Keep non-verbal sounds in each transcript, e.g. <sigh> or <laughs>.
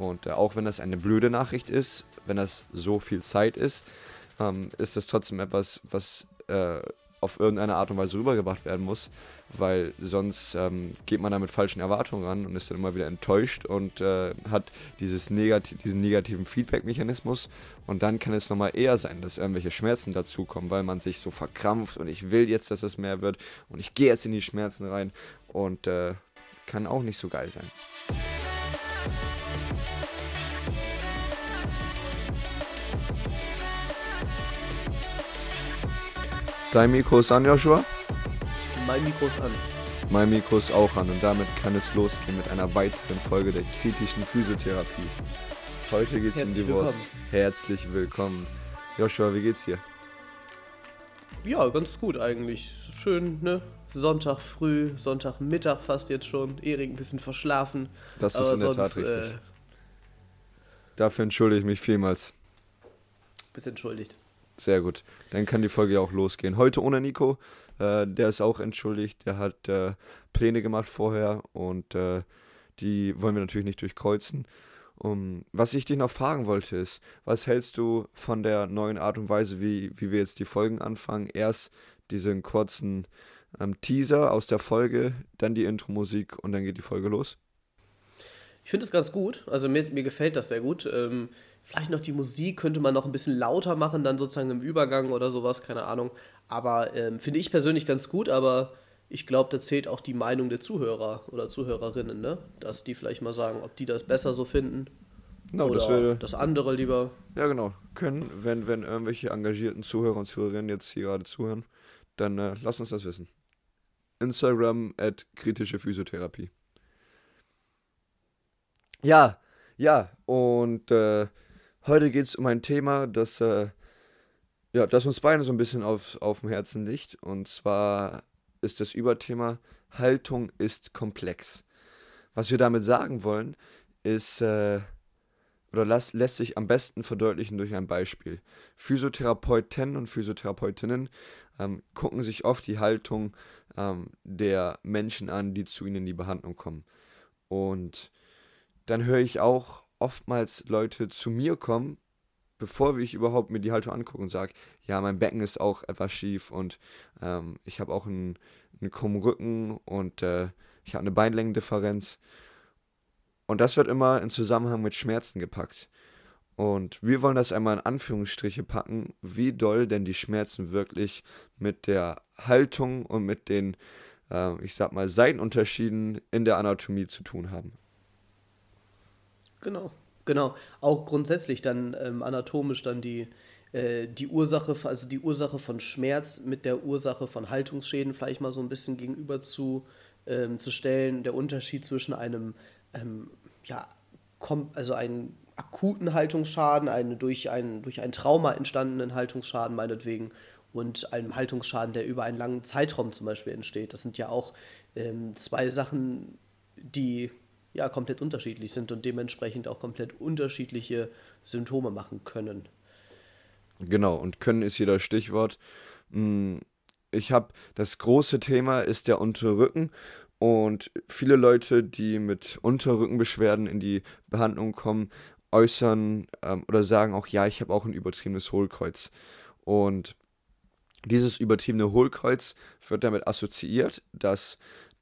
Und äh, auch wenn das eine blöde Nachricht ist, wenn das so viel Zeit ist, ähm, ist das trotzdem etwas, was äh, auf irgendeine Art und Weise rübergebracht werden muss, weil sonst ähm, geht man da mit falschen Erwartungen ran und ist dann immer wieder enttäuscht und äh, hat dieses negati diesen negativen Feedback-Mechanismus und dann kann es nochmal eher sein, dass irgendwelche Schmerzen dazukommen, weil man sich so verkrampft und ich will jetzt, dass es mehr wird und ich gehe jetzt in die Schmerzen rein und äh, kann auch nicht so geil sein. Dein Mikro ist an, Joshua? Mein Mikro ist an. Mein Mikro ist auch an und damit kann es losgehen mit einer weiteren Folge der kritischen Physiotherapie. Heute geht es um die. Wurst. Herzlich willkommen. Joshua, wie geht's dir? Ja, ganz gut eigentlich. Schön, ne? Sonntag früh, Sonntagmittag fast jetzt schon. Erik ein bisschen verschlafen. Das ist in der sonst, Tat richtig. Äh, Dafür entschuldige ich mich vielmals. Bist entschuldigt. Sehr gut. Dann kann die Folge ja auch losgehen. Heute ohne Nico. Äh, der ist auch entschuldigt. Der hat äh, Pläne gemacht vorher und äh, die wollen wir natürlich nicht durchkreuzen. Um, was ich dich noch fragen wollte ist, was hältst du von der neuen Art und Weise, wie, wie wir jetzt die Folgen anfangen? Erst diesen kurzen ähm, Teaser aus der Folge, dann die Intro-Musik und dann geht die Folge los? Ich finde es ganz gut. Also mir, mir gefällt das sehr gut. Ähm, Vielleicht noch die Musik könnte man noch ein bisschen lauter machen, dann sozusagen im Übergang oder sowas, keine Ahnung. Aber ähm, finde ich persönlich ganz gut, aber ich glaube, da zählt auch die Meinung der Zuhörer oder Zuhörerinnen, ne? Dass die vielleicht mal sagen, ob die das besser so finden. Genau, oder das, würde, das andere lieber. Ja, genau. Können, wenn, wenn irgendwelche engagierten Zuhörer und Zuhörerinnen jetzt hier gerade zuhören, dann äh, lass uns das wissen. Instagram at kritische Physiotherapie. Ja, ja, und äh, Heute geht es um ein Thema, das, äh, ja, das uns beide so ein bisschen auf, auf dem Herzen liegt. Und zwar ist das Überthema Haltung ist komplex. Was wir damit sagen wollen, ist, äh, oder las, lässt sich am besten verdeutlichen durch ein Beispiel. Physiotherapeuten und Physiotherapeutinnen ähm, gucken sich oft die Haltung ähm, der Menschen an, die zu ihnen in die Behandlung kommen. Und dann höre ich auch oftmals Leute zu mir kommen, bevor ich überhaupt mir die Haltung angucke und sage, ja, mein Becken ist auch etwas schief und ähm, ich habe auch einen, einen krummen Rücken und äh, ich habe eine Beinlängendifferenz. Und das wird immer in Zusammenhang mit Schmerzen gepackt. Und wir wollen das einmal in Anführungsstriche packen, wie doll denn die Schmerzen wirklich mit der Haltung und mit den, äh, ich sag mal, Seitenunterschieden in der Anatomie zu tun haben. Genau, genau. Auch grundsätzlich dann ähm, anatomisch dann die, äh, die Ursache, also die Ursache von Schmerz mit der Ursache von Haltungsschäden vielleicht mal so ein bisschen gegenüber zu, ähm, zu stellen. Der Unterschied zwischen einem, ähm, ja, also einen akuten Haltungsschaden, einen durch, ein, durch ein Trauma entstandenen Haltungsschaden meinetwegen und einem Haltungsschaden, der über einen langen Zeitraum zum Beispiel entsteht. Das sind ja auch ähm, zwei Sachen, die ja komplett unterschiedlich sind und dementsprechend auch komplett unterschiedliche Symptome machen können. Genau, und können ist hier das Stichwort. Hm, ich habe das große Thema ist der Unterrücken und viele Leute, die mit Unterrückenbeschwerden in die Behandlung kommen, äußern ähm, oder sagen auch, ja, ich habe auch ein übertriebenes Hohlkreuz. Und dieses übertriebene Hohlkreuz wird damit assoziiert, dass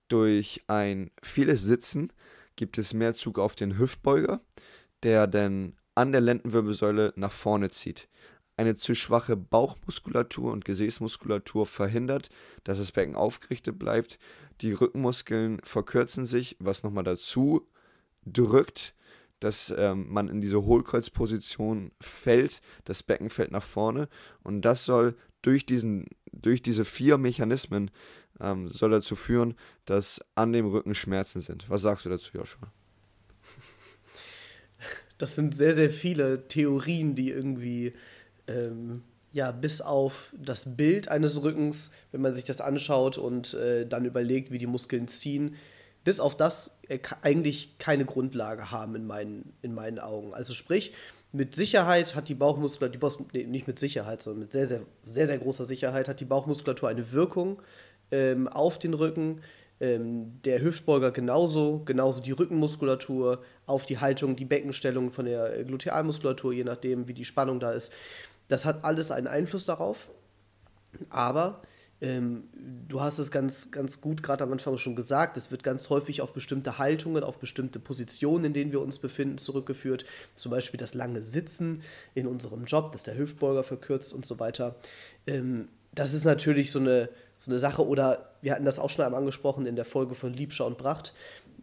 durch ein vieles Sitzen gibt es mehr Zug auf den Hüftbeuger, der dann an der Lendenwirbelsäule nach vorne zieht. Eine zu schwache Bauchmuskulatur und Gesäßmuskulatur verhindert, dass das Becken aufgerichtet bleibt. Die Rückenmuskeln verkürzen sich, was nochmal dazu drückt, dass ähm, man in diese Hohlkreuzposition fällt. Das Becken fällt nach vorne und das soll durch, diesen, durch diese vier Mechanismen ähm, soll dazu führen, dass an dem Rücken Schmerzen sind. Was sagst du dazu, Joshua? Das sind sehr, sehr viele Theorien, die irgendwie, ähm, ja, bis auf das Bild eines Rückens, wenn man sich das anschaut und äh, dann überlegt, wie die Muskeln ziehen, bis auf das äh, eigentlich keine Grundlage haben in meinen, in meinen Augen. Also sprich, mit Sicherheit hat die Bauchmuskulatur, die Bauch, nee, nicht mit Sicherheit, sondern mit sehr, sehr, sehr, sehr großer Sicherheit hat die Bauchmuskulatur eine Wirkung ähm, auf den Rücken. ähm, der Hüftbeuger genauso, genauso die Rückenmuskulatur, auf die Haltung, die Beckenstellung von der Glutealmuskulatur, je nachdem, wie die Spannung da ist. Das hat alles einen Einfluss darauf. Aber ähm, du hast es ganz, ganz gut gerade am Anfang schon gesagt, es wird ganz häufig auf bestimmte Haltungen, auf bestimmte Positionen, in denen wir uns befinden, zurückgeführt. Zum Beispiel das lange Sitzen in unserem Job, dass der Hüftbeuger verkürzt und so weiter. Ähm, das ist natürlich so eine, so eine Sache, oder wir hatten das auch schon einmal angesprochen in der Folge von Liebscher und Bracht,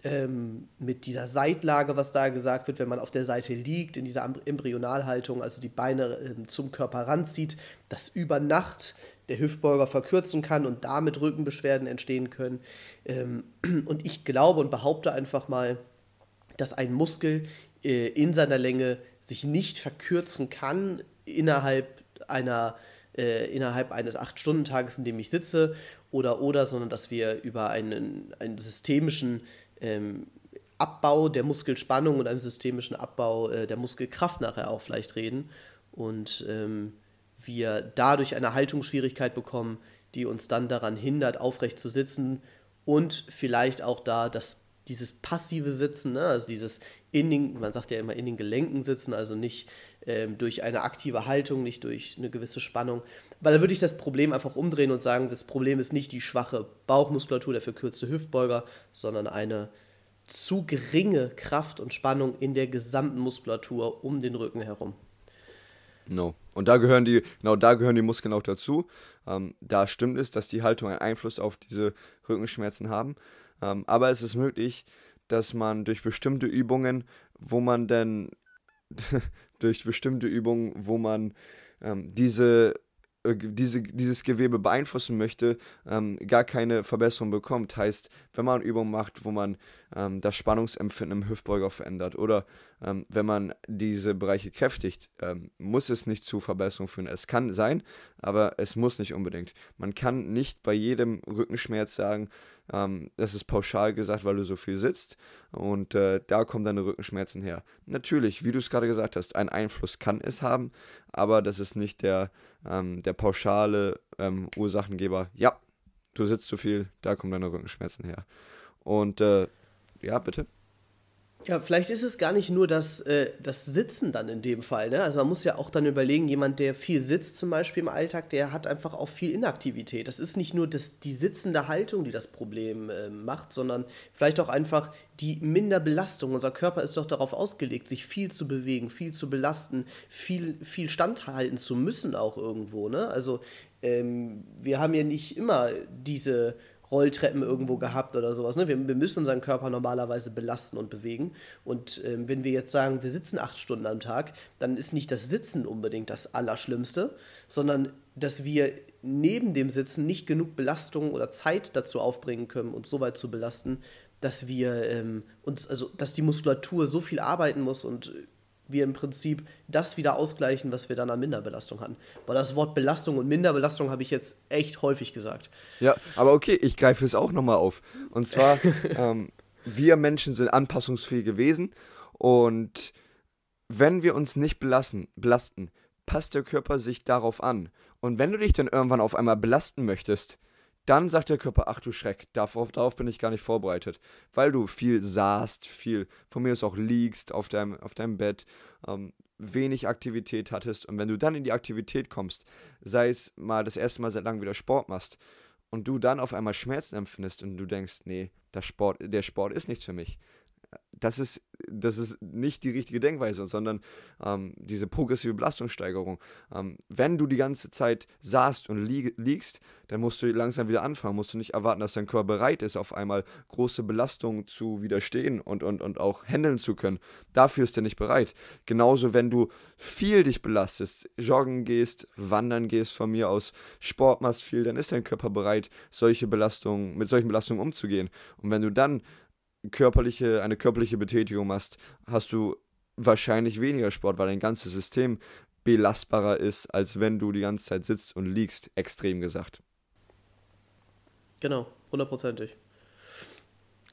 ähm, mit dieser Seitlage, was da gesagt wird, wenn man auf der Seite liegt, in dieser Embryonalhaltung, also die Beine ähm, zum Körper ranzieht, dass über Nacht der Hüftbeuger verkürzen kann und damit Rückenbeschwerden entstehen können. Ähm, <clears throat> und ich glaube und behaupte einfach mal, dass ein Muskel äh, in seiner Länge sich nicht verkürzen kann innerhalb einer äh, innerhalb eines 8-Stunden-Tages, in dem ich sitze, oder oder, sondern dass wir über einen, einen systemischen ähm, Abbau der Muskelspannung und einen systemischen Abbau äh, der Muskelkraft nachher auch vielleicht reden. Und ähm, wir dadurch eine Haltungsschwierigkeit bekommen, die uns dann daran hindert, aufrecht zu sitzen und vielleicht auch da, dass dieses passive Sitzen, ne, also dieses in den, man sagt ja immer in den Gelenken sitzen, also nicht ähm, durch eine aktive Haltung, nicht durch eine gewisse Spannung. Weil da würde ich das Problem einfach umdrehen und sagen, das Problem ist nicht die schwache Bauchmuskulatur, der verkürzte Hüftbeuger, sondern eine zu geringe Kraft und Spannung in der gesamten Muskulatur um den Rücken herum. No. Und da gehören die, genau da gehören die Muskeln auch dazu. Ähm, da stimmt es, dass die Haltung einen Einfluss auf diese Rückenschmerzen haben. Ähm, aber es ist möglich, dass man durch bestimmte Übungen, wo man dann <laughs> durch bestimmte Übungen, wo man ähm, diese äh, diese, dieses Gewebe beeinflussen möchte, ähm, gar keine Verbesserung bekommt. Heißt, wenn man Übungen macht, wo man ähm, das Spannungsempfinden im Hüftbeuger verändert oder ähm, wenn man diese Bereiche kräftigt, ähm, muss es nicht zu Verbesserungen führen. Es kann sein, aber es muss nicht unbedingt. Man kann nicht bei jedem Rückenschmerz sagen, ähm, das ist pauschal gesagt, weil du so viel sitzt und äh, da kommen deine Rückenschmerzen her. Natürlich, wie du es gerade gesagt hast, ein Einfluss kann es haben, aber das ist nicht der, ähm, der pauschale ähm, Ursachengeber. Ja, du sitzt zu viel, da kommen deine Rückenschmerzen her. Und äh, ja, bitte. Ja, vielleicht ist es gar nicht nur das, äh, das Sitzen dann in dem Fall. Ne? Also man muss ja auch dann überlegen, jemand, der viel sitzt zum Beispiel im Alltag, der hat einfach auch viel Inaktivität. Das ist nicht nur das, die sitzende Haltung, die das Problem äh, macht, sondern vielleicht auch einfach die Minderbelastung. Unser Körper ist doch darauf ausgelegt, sich viel zu bewegen, viel zu belasten, viel, viel standhalten zu müssen auch irgendwo. Ne? Also ähm, wir haben ja nicht immer diese Rolltreppen irgendwo gehabt oder sowas. Ne? Wir, wir müssen unseren Körper normalerweise belasten und bewegen. Und ähm, wenn wir jetzt sagen, wir sitzen acht Stunden am Tag, dann ist nicht das Sitzen unbedingt das Allerschlimmste, sondern dass wir neben dem Sitzen nicht genug Belastung oder Zeit dazu aufbringen können, uns so weit zu belasten, dass wir ähm, uns, also dass die Muskulatur so viel arbeiten muss und wir im Prinzip das wieder ausgleichen, was wir dann an Minderbelastung hatten. Weil das Wort Belastung und Minderbelastung habe ich jetzt echt häufig gesagt. Ja, aber okay, ich greife es auch nochmal auf. Und zwar, <laughs> ähm, wir Menschen sind anpassungsfähig gewesen und wenn wir uns nicht belassen, belasten, passt der Körper sich darauf an. Und wenn du dich dann irgendwann auf einmal belasten möchtest, dann sagt der Körper, ach du Schreck, darauf, darauf bin ich gar nicht vorbereitet. Weil du viel saßt, viel von mir aus auch liegst auf deinem, auf deinem Bett, ähm, wenig Aktivität hattest. Und wenn du dann in die Aktivität kommst, sei es mal das erste Mal seit langem wieder Sport machst, und du dann auf einmal Schmerzen empfindest und du denkst, nee, der Sport, der Sport ist nichts für mich, das ist, das ist nicht die richtige Denkweise, sondern ähm, diese progressive Belastungssteigerung. Ähm, wenn du die ganze Zeit saßt und li liegst, dann musst du langsam wieder anfangen. Musst du nicht erwarten, dass dein Körper bereit ist, auf einmal große Belastungen zu widerstehen und, und, und auch handeln zu können. Dafür ist er nicht bereit. Genauso, wenn du viel dich belastest, joggen gehst, wandern gehst von mir aus, Sport machst viel, dann ist dein Körper bereit, solche Belastungen, mit solchen Belastungen umzugehen. Und wenn du dann körperliche, eine körperliche Betätigung machst, hast du wahrscheinlich weniger Sport, weil dein ganzes System belastbarer ist, als wenn du die ganze Zeit sitzt und liegst, extrem gesagt. Genau, hundertprozentig.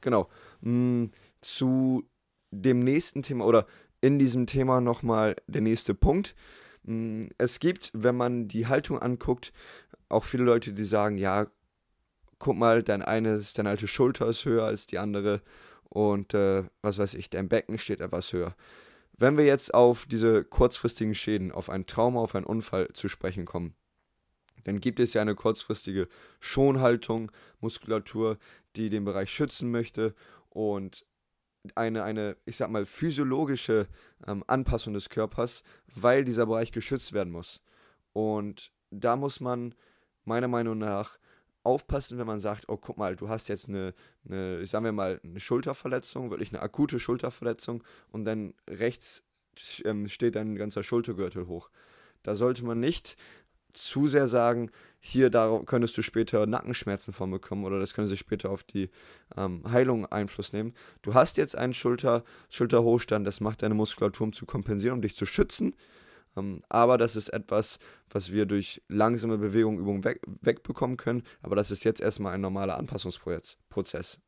Genau. Mm, zu dem nächsten Thema oder in diesem Thema nochmal der nächste Punkt. Mm, es gibt, wenn man die Haltung anguckt, auch viele Leute, die sagen, ja, guck mal, dein eines, deine alte Schulter ist höher als die andere und äh, was weiß ich, dein Becken steht etwas höher. Wenn wir jetzt auf diese kurzfristigen Schäden, auf ein Trauma, auf einen Unfall zu sprechen kommen, dann gibt es ja eine kurzfristige Schonhaltung, Muskulatur, die den Bereich schützen möchte und eine, eine ich sag mal, physiologische ähm, Anpassung des Körpers, weil dieser Bereich geschützt werden muss. Und da muss man meiner Meinung nach aufpassen, wenn man sagt, oh guck mal, du hast jetzt eine, eine sagen wir mal, eine Schulterverletzung, wirklich eine akute Schulterverletzung und dann rechts ähm, steht ein ganzer Schultergürtel hoch. Da sollte man nicht zu sehr sagen, hier, da könntest du später Nackenschmerzen von bekommen oder das könnte sich später auf die ähm, Heilung Einfluss nehmen. Du hast jetzt einen Schulter, Schulterhochstand, das macht deine Muskulatur, um zu kompensieren, um dich zu schützen. Ähm, aber das ist etwas, was wir durch langsame Bewegung, Übung weg, wegbekommen können. Aber das ist jetzt erstmal ein normaler Anpassungsprozess.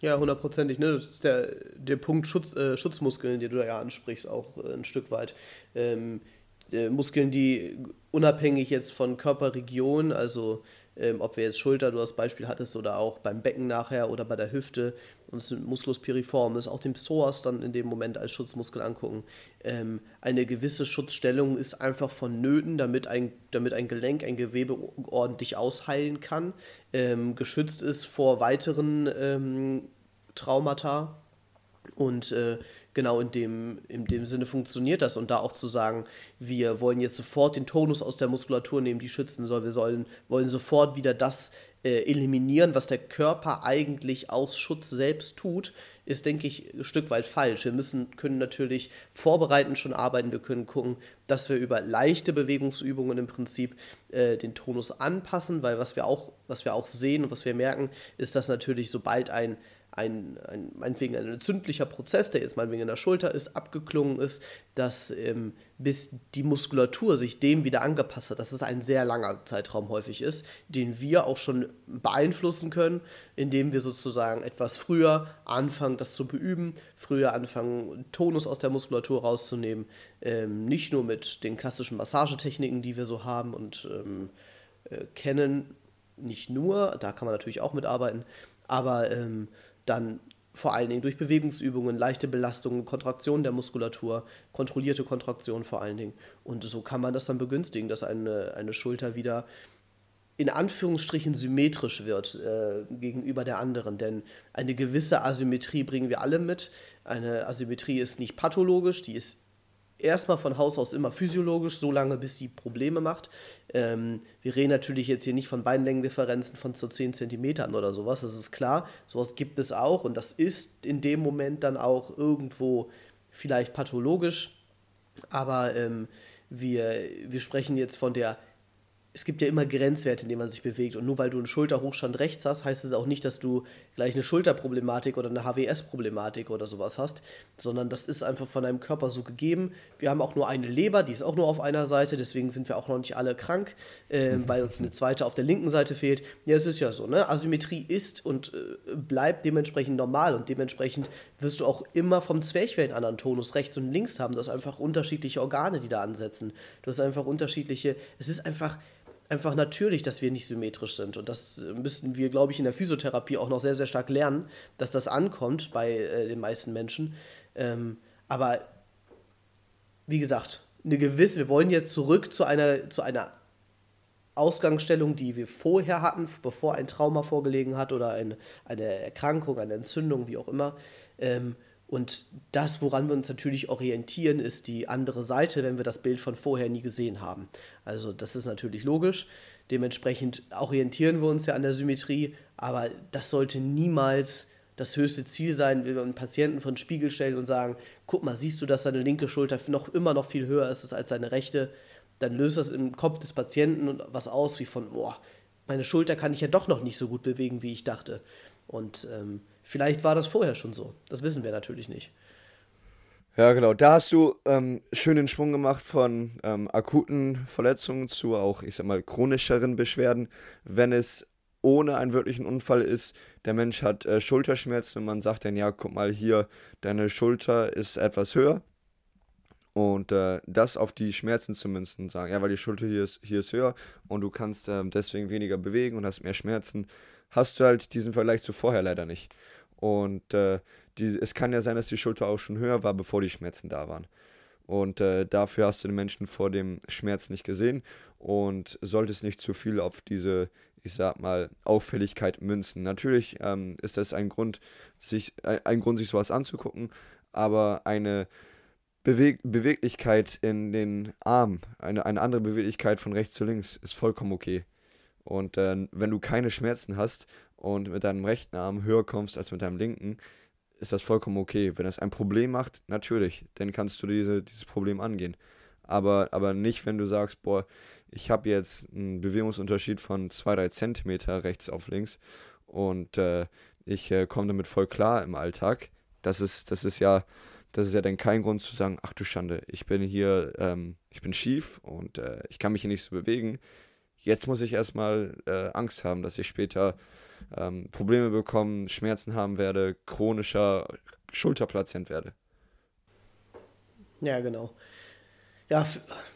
Ja, hundertprozentig. Ne? Das ist der, der Punkt Schutz, äh, Schutzmuskeln, den du da ja ansprichst, auch äh, ein Stück weit. Ähm, äh, Muskeln, die unabhängig jetzt von Körperregion, also ähm, ob wir jetzt Schulter, du das Beispiel hattest, oder auch beim Becken nachher oder bei der Hüfte, uns Musculus piriformis, auch den Psoas dann in dem Moment als Schutzmuskel angucken. Ähm, eine gewisse Schutzstellung ist einfach vonnöten, damit ein, damit ein Gelenk, ein Gewebe ordentlich ausheilen kann, ähm, geschützt ist vor weiteren ähm, Traumata. Und äh, genau in dem, in dem Sinne funktioniert das. Und da auch zu sagen, wir wollen jetzt sofort den Tonus aus der Muskulatur nehmen, die schützen soll. Wir sollen, wollen sofort wieder das äh, eliminieren, was der Körper eigentlich aus Schutz selbst tut, ist, denke ich, ein Stück weit falsch. Wir müssen, können natürlich vorbereitend schon arbeiten. Wir können gucken, dass wir über leichte Bewegungsübungen im Prinzip äh, den Tonus anpassen, weil was wir auch, was wir auch sehen und was wir merken, ist, dass natürlich sobald ein ein, ein, meinetwegen ein entzündlicher Prozess, der jetzt meinetwegen in der Schulter ist, abgeklungen ist, dass ähm, bis die Muskulatur sich dem wieder angepasst hat, dass es ein sehr langer Zeitraum häufig ist, den wir auch schon beeinflussen können, indem wir sozusagen etwas früher anfangen, das zu beüben, früher anfangen, Tonus aus der Muskulatur rauszunehmen, ähm, nicht nur mit den klassischen Massagetechniken, die wir so haben und ähm, äh, kennen, nicht nur, da kann man natürlich auch mitarbeiten, aber ähm, dann vor allen Dingen durch Bewegungsübungen, leichte Belastungen, Kontraktion der Muskulatur, kontrollierte Kontraktion vor allen Dingen. Und so kann man das dann begünstigen, dass eine, eine Schulter wieder in Anführungsstrichen symmetrisch wird äh, gegenüber der anderen. Denn eine gewisse Asymmetrie bringen wir alle mit. Eine Asymmetrie ist nicht pathologisch, die ist erstmal von Haus aus immer physiologisch, solange bis sie Probleme macht. Ähm, wir reden natürlich jetzt hier nicht von Beinlängendifferenzen von so 10 cm oder sowas, das ist klar. Sowas gibt es auch und das ist in dem Moment dann auch irgendwo vielleicht pathologisch, aber ähm, wir, wir sprechen jetzt von der es gibt ja immer Grenzwerte, in denen man sich bewegt. Und nur weil du einen Schulterhochstand rechts hast, heißt es auch nicht, dass du gleich eine Schulterproblematik oder eine HWS-Problematik oder sowas hast, sondern das ist einfach von deinem Körper so gegeben. Wir haben auch nur eine Leber, die ist auch nur auf einer Seite, deswegen sind wir auch noch nicht alle krank, äh, weil uns eine zweite auf der linken Seite fehlt. Ja, es ist ja so, ne? Asymmetrie ist und äh, bleibt dementsprechend normal und dementsprechend wirst du auch immer vom Zwerchfell einen anderen Tonus rechts und links haben. Du hast einfach unterschiedliche Organe, die da ansetzen. Du hast einfach unterschiedliche, es ist einfach einfach natürlich, dass wir nicht symmetrisch sind. Und das müssten wir, glaube ich, in der Physiotherapie auch noch sehr, sehr stark lernen, dass das ankommt bei äh, den meisten Menschen. Ähm, aber wie gesagt, eine gewisse, wir wollen jetzt zurück zu einer, zu einer Ausgangsstellung, die wir vorher hatten, bevor ein Trauma vorgelegen hat oder ein, eine Erkrankung, eine Entzündung, wie auch immer. Ähm, und das, woran wir uns natürlich orientieren, ist die andere Seite, wenn wir das Bild von vorher nie gesehen haben. Also das ist natürlich logisch. Dementsprechend orientieren wir uns ja an der Symmetrie, aber das sollte niemals das höchste Ziel sein, wenn wir einen Patienten von Spiegel stellen und sagen, guck mal, siehst du, dass deine linke Schulter noch immer noch viel höher ist als deine rechte, dann löst das im Kopf des Patienten was aus, wie von, boah, meine Schulter kann ich ja doch noch nicht so gut bewegen, wie ich dachte. Und ähm, Vielleicht war das vorher schon so. Das wissen wir natürlich nicht. Ja, genau. Da hast du ähm, schön den Schwung gemacht von ähm, akuten Verletzungen zu auch, ich sag mal, chronischeren Beschwerden. Wenn es ohne einen wirklichen Unfall ist, der Mensch hat äh, Schulterschmerzen und man sagt dann, ja, guck mal hier, deine Schulter ist etwas höher. Und äh, das auf die Schmerzen zu münzen, sagen, ja, weil die Schulter hier ist, hier ist höher und du kannst äh, deswegen weniger bewegen und hast mehr Schmerzen, hast du halt diesen Vergleich zu vorher leider nicht. Und äh, die, es kann ja sein, dass die Schulter auch schon höher war, bevor die Schmerzen da waren. Und äh, dafür hast du den Menschen vor dem Schmerz nicht gesehen und solltest nicht zu viel auf diese, ich sag mal, Auffälligkeit münzen. Natürlich ähm, ist das ein Grund, sich, ein, ein Grund, sich sowas anzugucken, aber eine Beweg Beweglichkeit in den Armen, eine, eine andere Beweglichkeit von rechts zu links ist vollkommen okay. Und äh, wenn du keine Schmerzen hast und mit deinem rechten Arm höher kommst als mit deinem linken, ist das vollkommen okay. Wenn das ein Problem macht, natürlich, dann kannst du diese, dieses Problem angehen. Aber, aber nicht, wenn du sagst, boah, ich habe jetzt einen Bewegungsunterschied von 2-3 Zentimeter rechts auf links und äh, ich äh, komme damit voll klar im Alltag. Das ist, das ist ja, das ist ja dann kein Grund zu sagen, ach du Schande, ich bin hier, ähm, ich bin schief und äh, ich kann mich hier nicht so bewegen. Jetzt muss ich erstmal äh, Angst haben, dass ich später ähm, Probleme bekommen, Schmerzen haben werde, chronischer Schulterpatient werde. Ja, genau. Ja,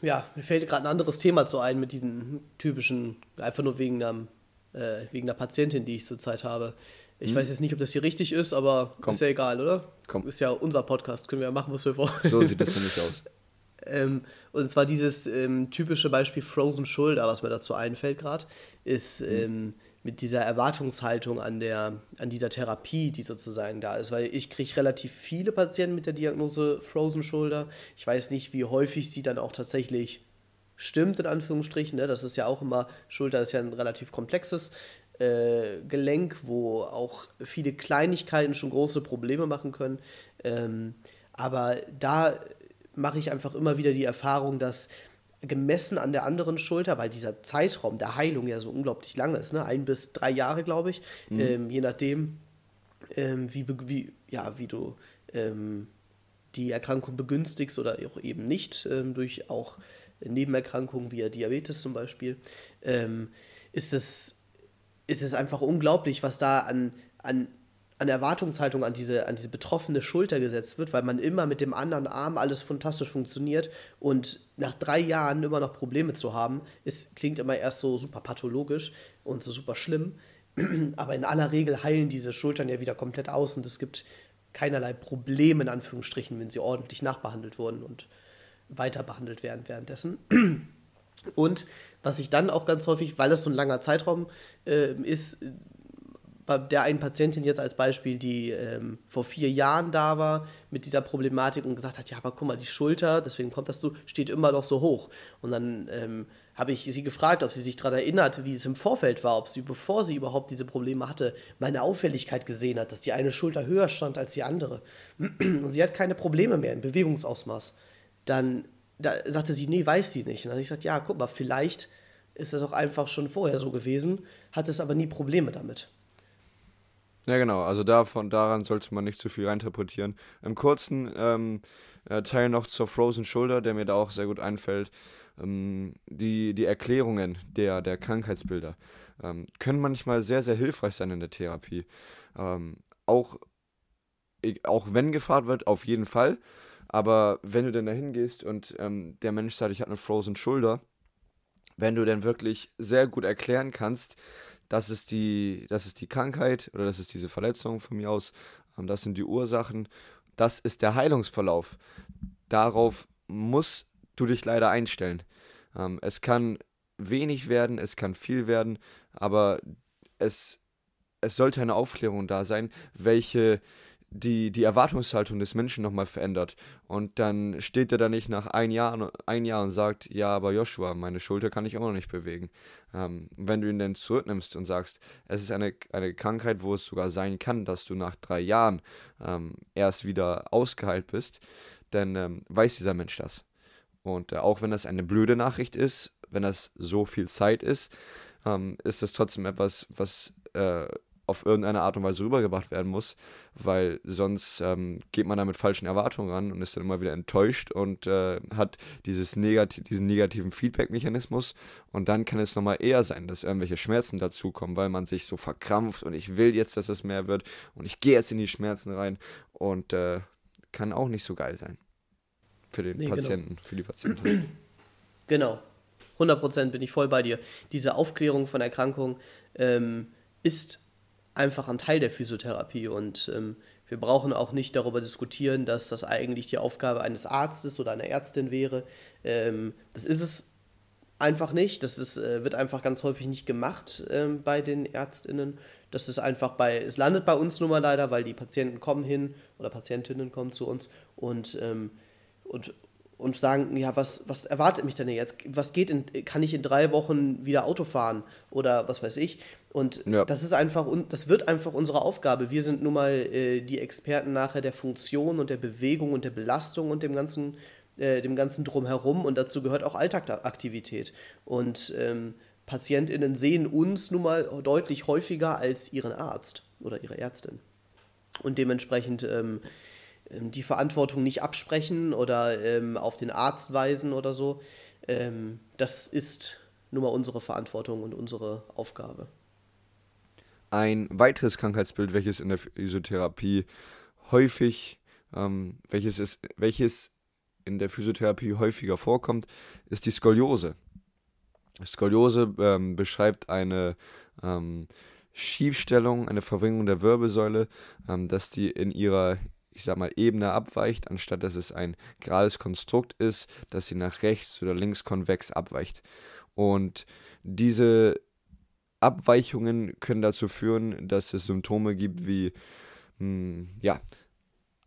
ja mir fällt gerade ein anderes Thema zu ein mit diesen typischen, einfach nur wegen einer, äh, wegen einer Patientin, die ich zurzeit habe. Ich hm. weiß jetzt nicht, ob das hier richtig ist, aber Komm. ist ja egal, oder? Komm. Ist ja unser Podcast, können wir ja machen, was wir wollen. So sieht das nämlich aus. <laughs> ähm, und zwar dieses ähm, typische Beispiel Frozen Shoulder, was mir dazu einfällt gerade, ist, hm. ähm, mit dieser Erwartungshaltung an, der, an dieser Therapie, die sozusagen da ist. Weil ich kriege relativ viele Patienten mit der Diagnose Frozen Shoulder. Ich weiß nicht, wie häufig sie dann auch tatsächlich stimmt, in Anführungsstrichen. Ne? Das ist ja auch immer, Schulter ist ja ein relativ komplexes äh, Gelenk, wo auch viele Kleinigkeiten schon große Probleme machen können. Ähm, aber da mache ich einfach immer wieder die Erfahrung, dass gemessen an der anderen Schulter, weil dieser Zeitraum der Heilung ja so unglaublich lang ist, ne? ein bis drei Jahre, glaube ich, mhm. ähm, je nachdem, ähm, wie, wie, ja, wie du ähm, die Erkrankung begünstigst oder auch eben nicht, ähm, durch auch Nebenerkrankungen wie Diabetes zum Beispiel, ähm, ist, es, ist es einfach unglaublich, was da an, an an Erwartungshaltung an diese, an diese betroffene Schulter gesetzt wird, weil man immer mit dem anderen Arm alles fantastisch funktioniert und nach drei Jahren immer noch Probleme zu haben, ist, klingt immer erst so super pathologisch und so super schlimm. <clears throat> Aber in aller Regel heilen diese Schultern ja wieder komplett aus und es gibt keinerlei Probleme in Anführungsstrichen, wenn sie ordentlich nachbehandelt wurden und weiter behandelt werden währenddessen. <clears throat> Und was ich dann auch ganz häufig, weil es so ein langer Zeitraum äh, ist, bei der einen Patientin jetzt als Beispiel, die ähm, vor vier Jahren da war mit dieser Problematik und gesagt hat, ja, aber guck mal, die Schulter, deswegen kommt das so, steht immer noch so hoch. Und dann ähm, habe ich sie gefragt, ob sie sich daran erinnert, wie es im Vorfeld war, ob sie, bevor sie überhaupt diese Probleme hatte, meine Auffälligkeit gesehen hat, dass die eine Schulter höher stand als die andere. Und sie hat keine Probleme mehr im Bewegungsausmaß. Dann da sagte sie, nee, weiß sie nicht. Und dann habe ich gesagt, ja, guck mal, vielleicht ist das auch einfach schon vorher so gewesen, hat es aber nie Probleme damit. Ja, genau. Also davon, daran sollte man nicht zu viel reinterpretieren. Im kurzen ähm, äh, Teil noch zur Frozen Shoulder, der mir da auch sehr gut einfällt. Ähm, die, die Erklärungen der, der Krankheitsbilder ähm, können manchmal sehr, sehr hilfreich sein in der Therapie. Ähm, auch, auch wenn gefragt wird, auf jeden Fall. Aber wenn du dann da hingehst und ähm, der Mensch sagt, ich habe eine Frozen Shoulder, wenn du dann wirklich sehr gut erklären kannst, das ist die, das ist die Krankheit oder das ist diese Verletzung von mir aus, ähm, das sind die Ursachen, das ist der Heilungsverlauf. Darauf musst du dich leider einstellen. Ähm, es kann wenig werden, es kann viel werden, aber es, es sollte eine Aufklärung da sein, welche die, die Erwartungshaltung des Menschen nochmal verändert. Und dann steht er da nicht nach ein Jahr, ein Jahr und sagt, ja, aber Joshua, meine Schulter kann ich auch noch nicht bewegen. Ähm, wenn du ihn dann zurücknimmst und sagst, es ist eine, eine Krankheit, wo es sogar sein kann, dass du nach drei Jahren ähm, erst wieder ausgeheilt bist, dann ähm, weiß dieser Mensch das. Und äh, auch wenn das eine blöde Nachricht ist, wenn das so viel Zeit ist, ähm, ist das trotzdem etwas, was äh, auf irgendeine Art und Weise rübergebracht werden muss, weil sonst ähm, geht man da mit falschen Erwartungen ran und ist dann immer wieder enttäuscht und äh, hat dieses negati diesen negativen Feedback-Mechanismus und dann kann es nochmal eher sein, dass irgendwelche Schmerzen dazukommen, weil man sich so verkrampft und ich will jetzt, dass es mehr wird und ich gehe jetzt in die Schmerzen rein und äh, kann auch nicht so geil sein. für den Nee, genau. Patienten, für die Patientin. <clears throat> Genau. 100% bin ich voll bei dir. Diese Aufklärung von Erkrankungen ähm, ist einfach ein Teil der Physiotherapie und ähm, wir brauchen auch nicht darüber diskutieren, dass das eigentlich die Aufgabe eines Arztes oder einer Ärztin wäre. Ähm, das ist es einfach nicht. Das ist, äh, wird einfach ganz häufig nicht gemacht ähm, bei den ÄrztInnen. Das ist einfach bei, es landet bei uns nun mal leider, weil die Patienten kommen hin oder Patientinnen kommen zu uns und, ähm, und, und sagen, ja, was, was erwartet mich denn jetzt? Was geht in, kann ich in drei Wochen wieder Auto fahren oder was weiß ich? Und Ja. das ist einfach, das wird einfach unsere Aufgabe. Wir sind nun mal äh, die Experten nachher der Funktion und der Bewegung und der Belastung und dem ganzen, äh, dem ganzen Drumherum und dazu gehört auch Alltagsaktivität. Und ähm, PatientInnen sehen uns nun mal deutlich häufiger als ihren Arzt oder ihre Ärztin. Und dementsprechend ähm, die Verantwortung nicht absprechen oder ähm, auf den Arzt weisen oder so, ähm, das ist nun mal unsere Verantwortung und unsere Aufgabe. Ein weiteres Krankheitsbild, welches in der Physiotherapie häufig, ähm, welches, ist, welches in der Physiotherapie häufiger vorkommt, ist die Skoliose. Skoliose ähm, beschreibt eine ähm, Schiefstellung, eine Verringerung der Wirbelsäule, ähm, dass die in ihrer, ich sag mal, Ebene abweicht, anstatt dass es ein gerades Konstrukt ist, dass sie nach rechts oder links konvex abweicht. Und diese Abweichungen können dazu führen, dass es Symptome gibt wie mh, ja,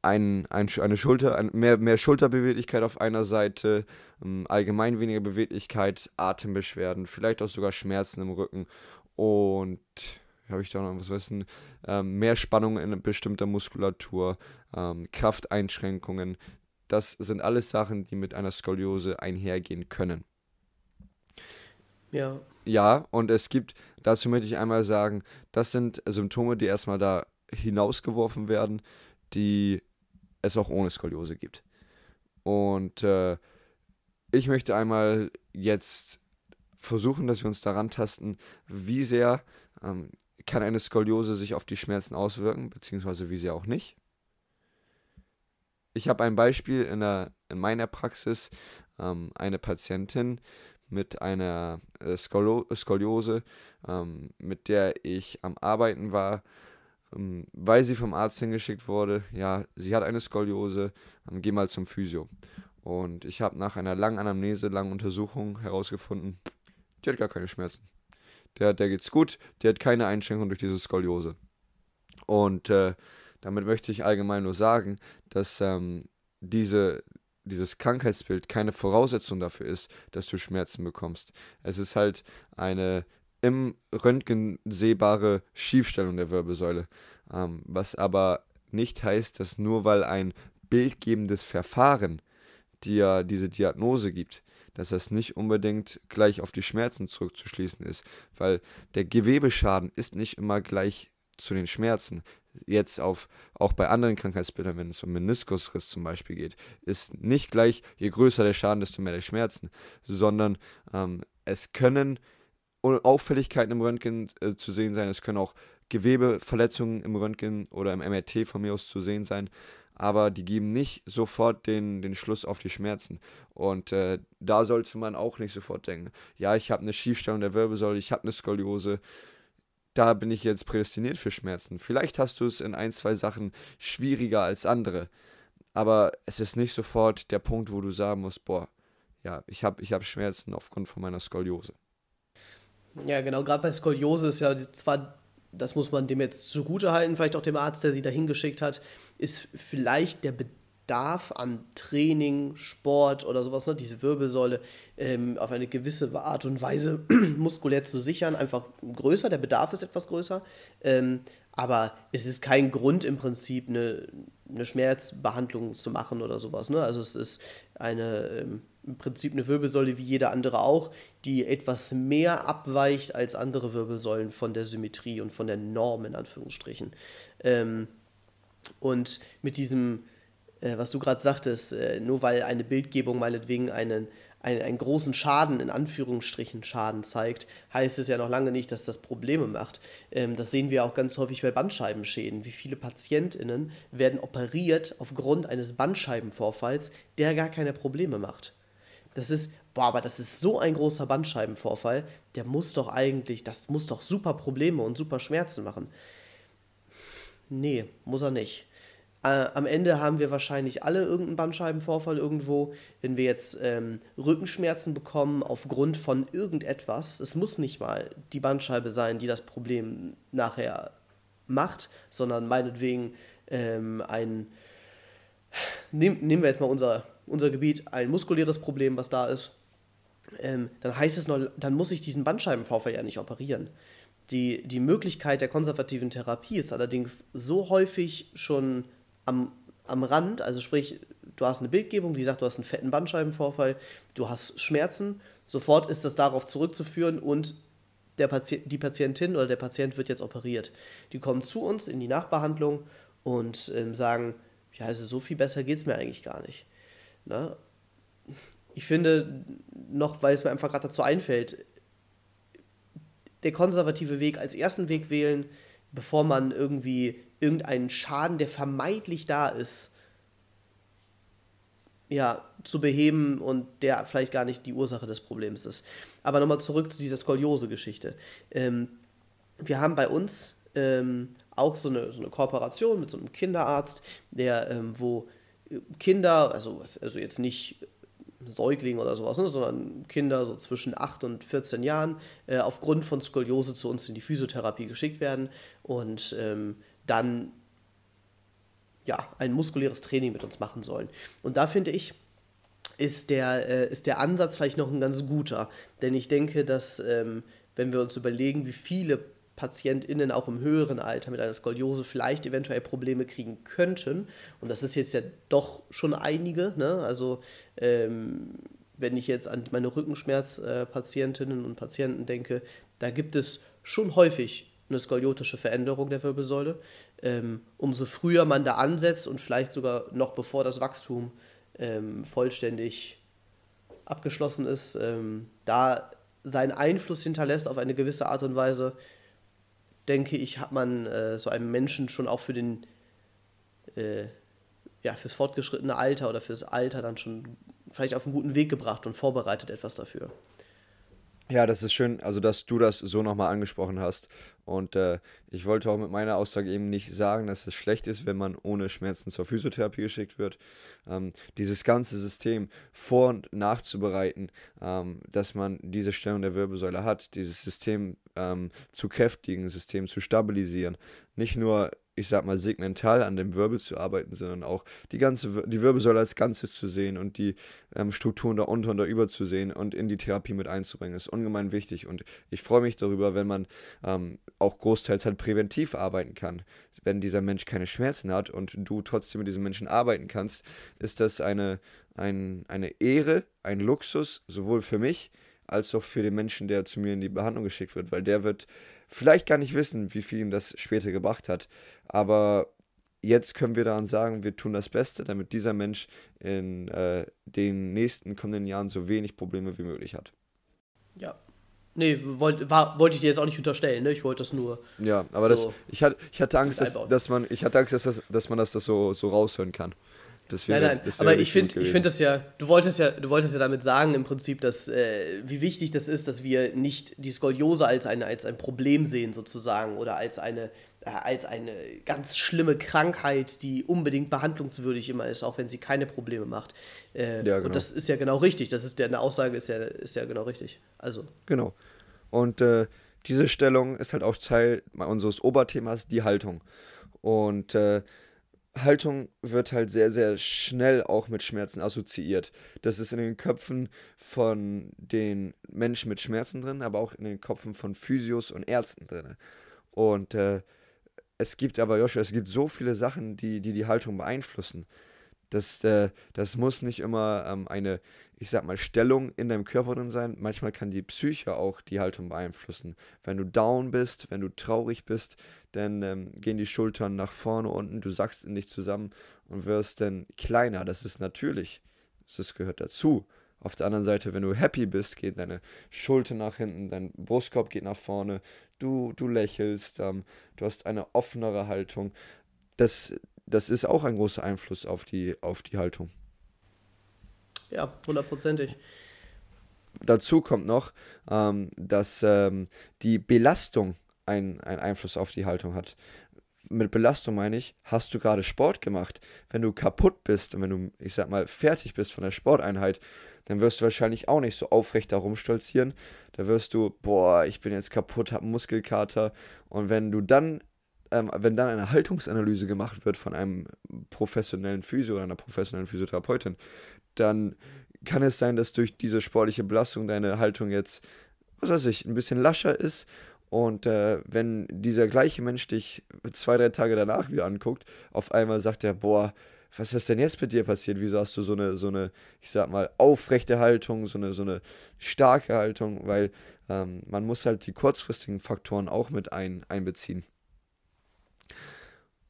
ein, ein, eine Schulter, ein, mehr, mehr Schulterbeweglichkeit auf einer Seite, ähm, allgemein weniger Beweglichkeit, Atembeschwerden, vielleicht auch sogar Schmerzen im Rücken und habe ich da noch was wissen, ähm, mehr Spannung in bestimmter Muskulatur, ähm, Krafteinschränkungen. Das sind alles Sachen, die mit einer Skoliose einhergehen können. Ja, Ja, und es gibt, dazu möchte ich einmal sagen, das sind Symptome, die erstmal da hinausgeworfen werden, die es auch ohne Skoliose gibt. Und äh, ich möchte einmal jetzt versuchen, dass wir uns daran tasten, wie sehr ähm, kann eine Skoliose sich auf die Schmerzen auswirken, beziehungsweise wie sehr auch nicht. Ich habe ein Beispiel in, der, in meiner Praxis, ähm, eine Patientin mit einer äh, Skolo Skoliose, ähm, mit der ich am Arbeiten war, ähm, weil sie vom Arzt hingeschickt wurde. Ja, sie hat eine Skoliose, ähm, geh mal zum Physio. Und ich habe nach einer langen Anamnese, langen Untersuchung herausgefunden, die hat gar keine Schmerzen. Der, der geht's gut, die hat keine Einschränkung durch diese Skoliose. Und äh, damit möchte ich allgemein nur sagen, dass ähm, diese, dieses Krankheitsbild keine Voraussetzung dafür ist, dass du Schmerzen bekommst. Es ist halt eine im Röntgen sehbare Schiefstellung der Wirbelsäule, ähm, was aber nicht heißt, dass nur weil ein bildgebendes Verfahren dir diese Diagnose gibt, dass das nicht unbedingt gleich auf die Schmerzen zurückzuschließen ist, weil der Gewebeschaden ist nicht immer gleich zu den Schmerzen. Jetzt auf, auch bei anderen Krankheitsbildern, wenn es um Meniskusriss zum Beispiel geht, ist nicht gleich, je größer der Schaden, desto mehr die Schmerzen, sondern ähm, es können Auffälligkeiten im Röntgen äh, zu sehen sein, es können auch Gewebeverletzungen im Röntgen oder im MRT von mir aus zu sehen sein, aber die geben nicht sofort den, den Schluss auf die Schmerzen. Und äh, da sollte man auch nicht sofort denken, ja, ich habe eine Schiefstellung der Wirbelsäule, ich habe eine Skoliose, da bin ich jetzt prädestiniert für Schmerzen. Vielleicht hast du es in ein, zwei Sachen schwieriger als andere, aber es ist nicht sofort der Punkt, wo du sagen musst, boah, ja, ich habe ich hab Schmerzen aufgrund von meiner Skoliose. Ja, genau, gerade bei Skoliose ist ja zwar, das muss man dem jetzt zugute halten, vielleicht auch dem Arzt, der sie da hingeschickt hat, ist vielleicht der Bedarf an Training, Sport oder sowas, ne, diese Wirbelsäule ähm, auf eine gewisse Art und Weise <clears throat> muskulär zu sichern, einfach größer, der Bedarf ist etwas größer. Ähm, aber es ist kein Grund im Prinzip, eine, eine Schmerzbehandlung zu machen oder sowas. Ne? Also es ist eine, ähm, im Prinzip eine Wirbelsäule wie jede andere auch, die etwas mehr abweicht als andere Wirbelsäulen von der Symmetrie und von der Norm in Anführungsstrichen. Ähm, und mit diesem, äh, was du gerade sagtest, äh, nur weil eine Bildgebung meinetwegen einen, einen, einen großen Schaden, in Anführungsstrichen Schaden zeigt, heißt es ja noch lange nicht, dass das Probleme macht. Ähm, das sehen wir auch ganz häufig bei Bandscheibenschäden. Wie viele PatientInnen werden operiert aufgrund eines Bandscheibenvorfalls, der gar keine Probleme macht. Das ist, boah, aber das ist so ein großer Bandscheibenvorfall, der muss doch eigentlich, das muss doch super Probleme und super Schmerzen machen. Nee, muss er nicht. Äh, am Ende haben wir wahrscheinlich alle irgendeinen Bandscheibenvorfall irgendwo. Wenn wir jetzt ähm, Rückenschmerzen bekommen aufgrund von irgendetwas, es muss nicht mal die Bandscheibe sein, die das Problem nachher macht, sondern meinetwegen ähm, ein, nehm, nehmen wir jetzt mal unser, unser Gebiet, ein muskuläres Problem, was da ist. Ähm, dann heißt es noch, dann muss ich diesen Bandscheibenvorfall ja nicht operieren. Die, die Möglichkeit der konservativen Therapie ist allerdings so häufig schon am, am Rand, also sprich, du hast eine Bildgebung, die sagt, du hast einen fetten Bandscheibenvorfall, du hast Schmerzen, sofort ist das darauf zurückzuführen und der Patient, die Patientin oder der Patient wird jetzt operiert. Die kommen zu uns in die Nachbehandlung und ähm, sagen, ja, also so viel besser geht es mir eigentlich gar nicht. Ne? Ich finde, noch weil es mir einfach gerade dazu einfällt, der konservative Weg als ersten Weg wählen, bevor man irgendwie irgendeinen Schaden, der vermeintlich da ist, ja, zu beheben und der vielleicht gar nicht die Ursache des Problems ist. Aber nochmal zurück zu dieser Skoliose-Geschichte. Ähm, wir haben bei uns ähm, auch so eine, so eine Kooperation mit so einem Kinderarzt, der, ähm, wo Kinder, also, also jetzt nicht Säugling oder sowas, ne, sondern Kinder so zwischen 8 und 14 Jahren äh, aufgrund von Skoliose zu uns in die Physiotherapie geschickt werden und ähm, dann ja, ein muskuläres Training mit uns machen sollen. Und da finde ich, ist der, äh, ist der Ansatz vielleicht noch ein ganz guter. Denn ich denke, dass, ähm, wenn wir uns überlegen, wie viele PatientInnen auch im höheren Alter mit einer Skoliose vielleicht eventuell Probleme kriegen könnten, und das ist jetzt ja doch schon einige, ne? also ähm, wenn ich jetzt an meine Rückenschmerzpatientinnen äh, und Patienten denke, da gibt es schon häufig eine skoliotische Veränderung der Wirbelsäule. Ähm, umso früher man da ansetzt und vielleicht sogar noch bevor das Wachstum ähm, vollständig abgeschlossen ist, ähm, da seinen Einfluss hinterlässt auf eine gewisse Art und Weise, denke ich, hat man äh, so einem Menschen schon auch für den äh, ja, fürs fortgeschrittene Alter oder fürs Alter dann schon vielleicht auf einen guten Weg gebracht und vorbereitet etwas dafür. Ja, das ist schön, also dass du das so nochmal angesprochen hast. Und äh, ich wollte auch mit meiner Aussage eben nicht sagen, dass es schlecht ist, wenn man ohne Schmerzen zur Physiotherapie geschickt wird. Ähm, dieses ganze System vor- und nachzubereiten, ähm, dass man diese Stellung der Wirbelsäule hat, dieses System ähm, zu kräftigen, System zu stabilisieren. Nicht nur ich sag mal, segmental an dem Wirbel zu arbeiten, sondern auch die ganze, die Wirbelsäule als Ganzes zu sehen und die ähm, Strukturen da unter und da über zu sehen und in die Therapie mit einzubringen, ist ungemein wichtig. Und ich freue mich darüber, wenn man ähm, auch großteils halt präventiv arbeiten kann. Wenn dieser Mensch keine Schmerzen hat und du trotzdem mit diesem Menschen arbeiten kannst, ist das eine, ein, eine Ehre, ein Luxus, sowohl für mich als auch für den Menschen, der zu mir in die Behandlung geschickt wird, weil der wird vielleicht gar nicht wissen, wie viel ihm das später gebracht hat. Aber jetzt können wir daran sagen, wir tun das Beste, damit dieser Mensch in äh, den nächsten kommenden Jahren so wenig Probleme wie möglich hat. Ja. Nee, wollte wollt ich dir jetzt auch nicht unterstellen, ne? Ich wollte das nur. Ja, aber so das, ich, hat, ich hatte Angst, dass, dass man, ich hatte Angst, dass, das, dass man das, das so, so raushören kann. Wäre, nein, nein, aber ich finde ich find das ja, du wolltest ja, du wolltest ja damit sagen im Prinzip, dass, äh, wie wichtig das ist, dass wir nicht die Skoliose als, eine, als ein Problem sehen sozusagen oder als eine, äh, als eine ganz schlimme Krankheit, die unbedingt behandlungswürdig immer ist, auch wenn sie keine Probleme macht. Äh, ja, genau. Und das ist ja genau richtig, das ist, eine Aussage ist ja, ist ja genau richtig. Also. Genau. Und äh, diese Stellung ist halt auch Teil unseres Oberthemas, die Haltung. Und äh, Haltung wird halt sehr, sehr schnell auch mit Schmerzen assoziiert. Das ist in den Köpfen von den Menschen mit Schmerzen drin, aber auch in den Köpfen von Physios und Ärzten drin. Und äh, es gibt aber, Joshua, es gibt so viele Sachen, die die, die Haltung beeinflussen. Das, äh, das muss nicht immer ähm, eine, ich sag mal, Stellung in deinem Körper drin sein. Manchmal kann die Psyche auch die Haltung beeinflussen. Wenn du down bist, wenn du traurig bist, dann ähm, gehen die Schultern nach vorne unten, du sackst in dich zusammen und wirst dann kleiner. Das ist natürlich. Das gehört dazu. Auf der anderen Seite, wenn du happy bist, geht deine Schulter nach hinten, dein Brustkorb geht nach vorne, du, du lächelst, ähm, du hast eine offenere Haltung. Das, das ist auch ein großer Einfluss auf die, auf die Haltung. Ja, hundertprozentig. Dazu kommt noch, ähm, dass ähm, die Belastung einen Einfluss auf die Haltung hat. Mit Belastung meine ich, hast du gerade Sport gemacht? Wenn du kaputt bist und wenn du, ich sag mal, fertig bist von der Sporteinheit, dann wirst du wahrscheinlich auch nicht so aufrecht darum stolzieren. Da wirst du, boah, ich bin jetzt kaputt, hab Muskelkater. Und wenn du dann, ähm, wenn dann eine Haltungsanalyse gemacht wird von einem professionellen Physio oder einer professionellen Physiotherapeutin, dann kann es sein, dass durch diese sportliche Belastung deine Haltung jetzt, was weiß ich, ein bisschen lascher ist und äh, wenn dieser gleiche Mensch dich zwei, drei Tage danach wieder anguckt, auf einmal sagt er, boah, was ist denn jetzt mit dir passiert? Wieso hast du so eine, so eine, ich sag mal, aufrechte Haltung, so eine, so eine starke Haltung? Weil ähm, man muss halt die kurzfristigen Faktoren auch mit ein, einbeziehen.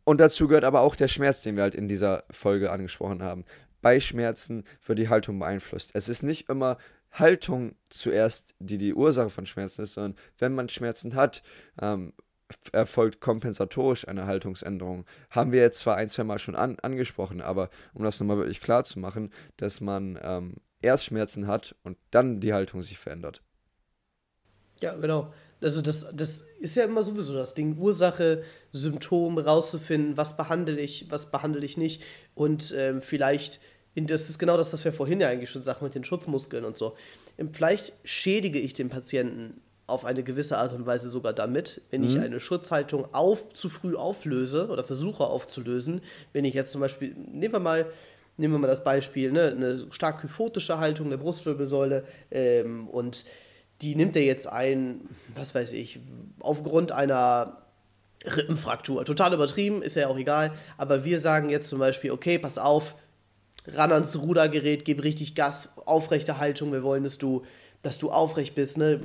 Und dazu gehört aber auch der Schmerz, den wir halt in dieser Folge angesprochen haben. Bei Schmerzen wird die Haltung beeinflusst. Es ist nicht immer Haltung zuerst, die die Ursache von Schmerzen ist, sondern wenn man Schmerzen hat, ähm, erfolgt kompensatorisch eine Haltungsänderung. Haben wir jetzt zwar ein, zwei Mal schon an, angesprochen, aber um das nochmal wirklich klar zu machen, dass man ähm, erst Schmerzen hat und dann die Haltung sich verändert. Ja, genau. Also das, das ist ja immer sowieso das Ding, Ursache, Symptom rauszufinden, was behandle ich, was behandle ich nicht und ähm, vielleicht das ist genau das, was wir vorhin ja eigentlich schon sagten mit den Schutzmuskeln und so. Ähm, vielleicht schädige ich den Patienten auf eine gewisse Art und Weise sogar damit, wenn mhm. ich eine Schutzhaltung auf, zu früh auflöse oder versuche aufzulösen. Wenn ich jetzt zum Beispiel, nehmen wir mal, nehmen wir mal das Beispiel, ne, eine stark kyphotische Haltung der Brustwirbelsäule ähm, und die nimmt er jetzt ein, was weiß ich, aufgrund einer Rippenfraktur. Total übertrieben, ist ja auch egal, aber wir sagen jetzt zum Beispiel, okay, pass auf, ran ans Rudergerät, gib richtig Gas, aufrechte Haltung. Wir wollen, dass du, dass du aufrecht bist, ne?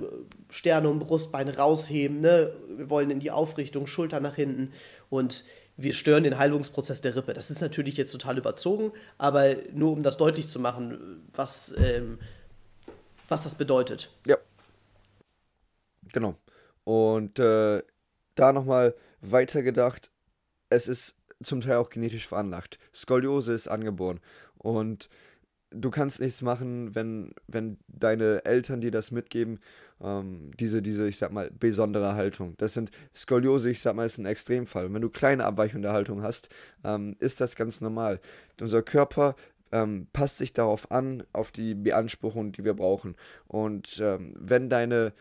Sterne und Brustbein rausheben, ne? Wir wollen in die Aufrichtung, Schulter nach hinten und wir stören den Heilungsprozess der Rippe. Das ist natürlich jetzt total überzogen, aber nur um das deutlich zu machen, was, ähm, was das bedeutet. Ja. Genau. Und äh, da nochmal weitergedacht, es ist zum Teil auch genetisch veranlagt. Skoliose ist angeboren. Und du kannst nichts machen, wenn, wenn deine Eltern dir das mitgeben, ähm, diese, diese, ich sag mal, besondere Haltung. Das sind Skoliose, ich sag mal, ist ein Extremfall. Und wenn du kleine Abweichungen der Haltung hast, ähm, ist das ganz normal. Unser Körper ähm, passt sich darauf an, auf die Beanspruchung, die wir brauchen. Und ähm, wenn deine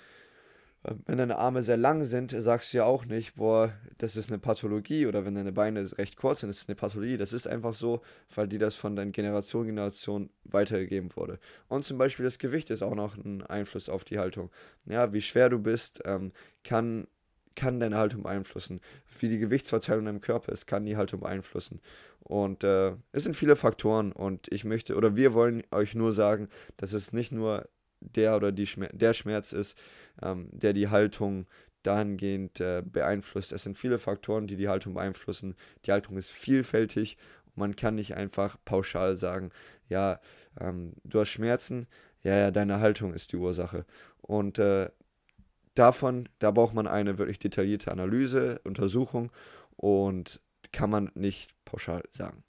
wenn deine Arme sehr lang sind, sagst du ja auch nicht, boah, das ist eine Pathologie oder wenn deine Beine recht kurz sind, das ist eine Pathologie. Das ist einfach so, weil dir das von deiner Generation Generation weitergegeben wurde. Und zum Beispiel das Gewicht ist auch noch ein Einfluss auf die Haltung. Ja, wie schwer du bist, ähm, kann, kann deine Haltung beeinflussen. Wie die Gewichtsverteilung im Körper ist, kann die Haltung beeinflussen. Und äh, es sind viele Faktoren und ich möchte, oder wir wollen euch nur sagen, dass es nicht nur der oder die Schmerz, der Schmerz ist, ähm, der die Haltung dahingehend äh, beeinflusst. Es sind viele Faktoren, die die Haltung beeinflussen. Die Haltung ist vielfältig und man kann nicht einfach pauschal sagen, ja, ähm, du hast Schmerzen, ja, ja, deine Haltung ist die Ursache. Und äh, davon, da braucht man eine wirklich detaillierte Analyse, Untersuchung und kann man nicht pauschal sagen.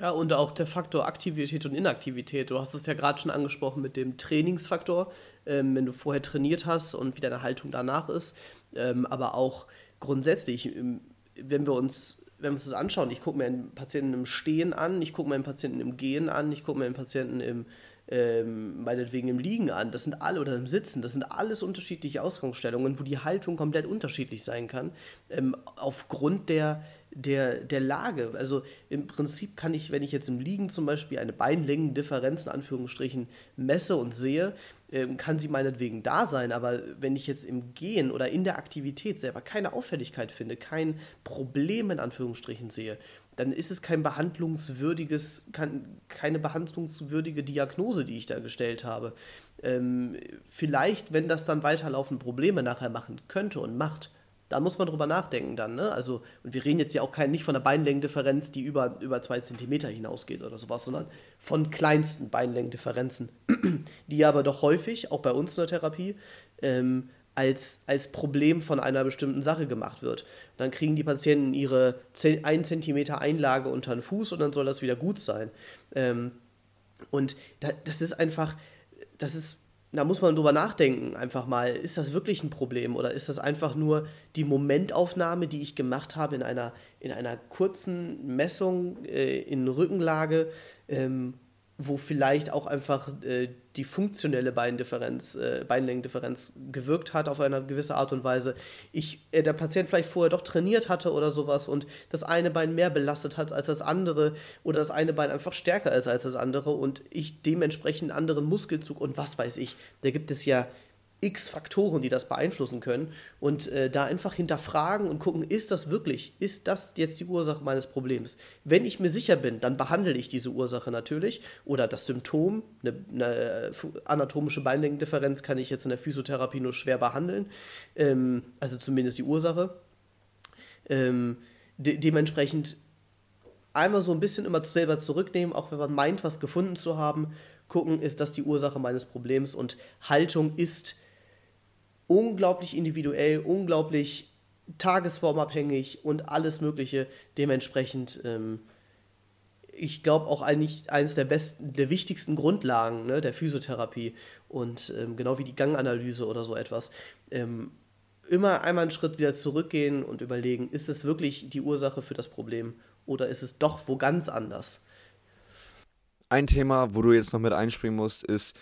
Ja, und auch der Faktor Aktivität und Inaktivität. Du hast es ja gerade schon angesprochen mit dem Trainingsfaktor, ähm, wenn du vorher trainiert hast und wie deine Haltung danach ist. Ähm, aber auch grundsätzlich, ähm, wenn wir uns, wenn wir uns das anschauen, ich gucke mir einen Patienten im Stehen an, ich gucke mir einen Patienten im Gehen an, ich gucke mir einen Patienten im, ähm, meinetwegen im Liegen an, das sind alle, oder im Sitzen, das sind alles unterschiedliche Ausgangsstellungen, wo die Haltung komplett unterschiedlich sein kann, ähm, aufgrund der der, der Lage. Also im Prinzip kann ich, wenn ich jetzt im Liegen zum Beispiel eine Beinlängendifferenz in Anführungsstrichen messe und sehe, ähm, kann sie meinetwegen da sein, aber wenn ich jetzt im Gehen oder in der Aktivität selber keine Auffälligkeit finde, kein Problem in Anführungsstrichen sehe, dann ist es kein behandlungswürdiges, kein, keine behandlungswürdige Diagnose, die ich da gestellt habe. Ähm, vielleicht, wenn das dann weiterlaufende Probleme nachher machen könnte und macht, Da muss man drüber nachdenken dann, ne? Also, und wir reden jetzt ja auch kein, nicht von einer Beinlängendifferenz, die über, über zwei Zentimeter hinausgeht oder sowas, sondern von kleinsten Beinlängendifferenzen, <clears throat> die aber doch häufig, auch bei uns in der Therapie, ähm, als, als Problem von einer bestimmten Sache gemacht wird. dann kriegen die Patienten ihre 1 cm Einlage unter den Fuß und dann soll das wieder gut sein. Ähm, und da, das ist einfach, das ist, da muss man drüber nachdenken, einfach mal, ist das wirklich ein Problem oder ist das einfach nur die Momentaufnahme, die ich gemacht habe in einer, in einer kurzen Messung äh, in Rückenlage ähm, wo vielleicht auch einfach äh, die funktionelle Beindifferenz, äh, Beinlängendifferenz gewirkt hat auf eine gewisse Art und Weise. Ich, äh, der Patient vielleicht vorher doch trainiert hatte oder sowas und das eine Bein mehr belastet hat als das andere oder das eine Bein einfach stärker ist als das andere und ich dementsprechend einen anderen Muskelzug und was weiß ich. Da gibt es ja x Faktoren, die das beeinflussen können und äh, da einfach hinterfragen und gucken, ist das wirklich, ist das jetzt die Ursache meines Problems? Wenn ich mir sicher bin, dann behandle ich diese Ursache natürlich oder das Symptom, eine, eine anatomische Beinlängendifferenz kann ich jetzt in der Physiotherapie nur schwer behandeln, ähm, also zumindest die Ursache. Ähm, de dementsprechend einmal so ein bisschen immer selber zurücknehmen, auch wenn man meint, was gefunden zu haben, gucken, ist das die Ursache meines Problems und Haltung ist unglaublich individuell, unglaublich tagesformabhängig und alles Mögliche. Dementsprechend, ähm, ich glaube auch eigentlich eines der besten, der wichtigsten Grundlagen ne, der Physiotherapie und ähm, genau wie die Ganganalyse oder so etwas. Ähm, immer einmal einen Schritt wieder zurückgehen und überlegen, ist es wirklich die Ursache für das Problem oder ist es doch wo ganz anders? Ein Thema, wo du jetzt noch mit einspringen musst, ist,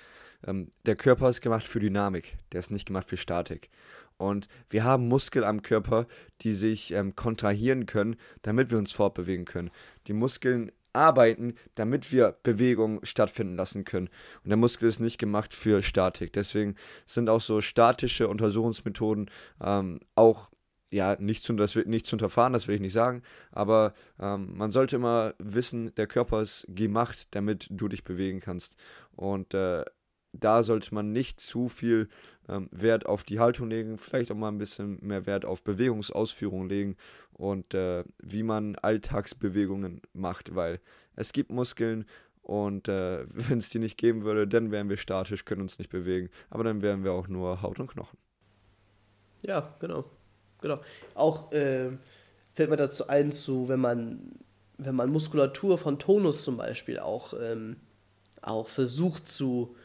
ähm, der Körper ist gemacht für Dynamik, der ist nicht gemacht für Statik. Und wir haben Muskeln am Körper, die sich ähm, kontrahieren können, damit wir uns fortbewegen können. Die Muskeln arbeiten, damit wir Bewegung stattfinden lassen können. Und der Muskel ist nicht gemacht für Statik. Deswegen sind auch so statische Untersuchungsmethoden ähm, auch ja, nicht zu, das nicht zu unterfahren, das will ich nicht sagen, aber ähm, man sollte immer wissen, der Körper ist gemacht, damit du dich bewegen kannst. Und äh, da sollte man nicht zu viel ähm, Wert auf die Haltung legen, vielleicht auch mal ein bisschen mehr Wert auf Bewegungsausführung legen und äh, wie man Alltagsbewegungen macht, weil es gibt Muskeln und äh, <laughs> wenn es die nicht geben würde, dann wären wir statisch, können uns nicht bewegen, aber dann wären wir auch nur Haut und Knochen. Ja, genau. Genau. Auch äh, fällt mir dazu ein, zu, wenn man, wenn man Muskulatur von Tonus zum Beispiel auch, ähm, auch versucht zu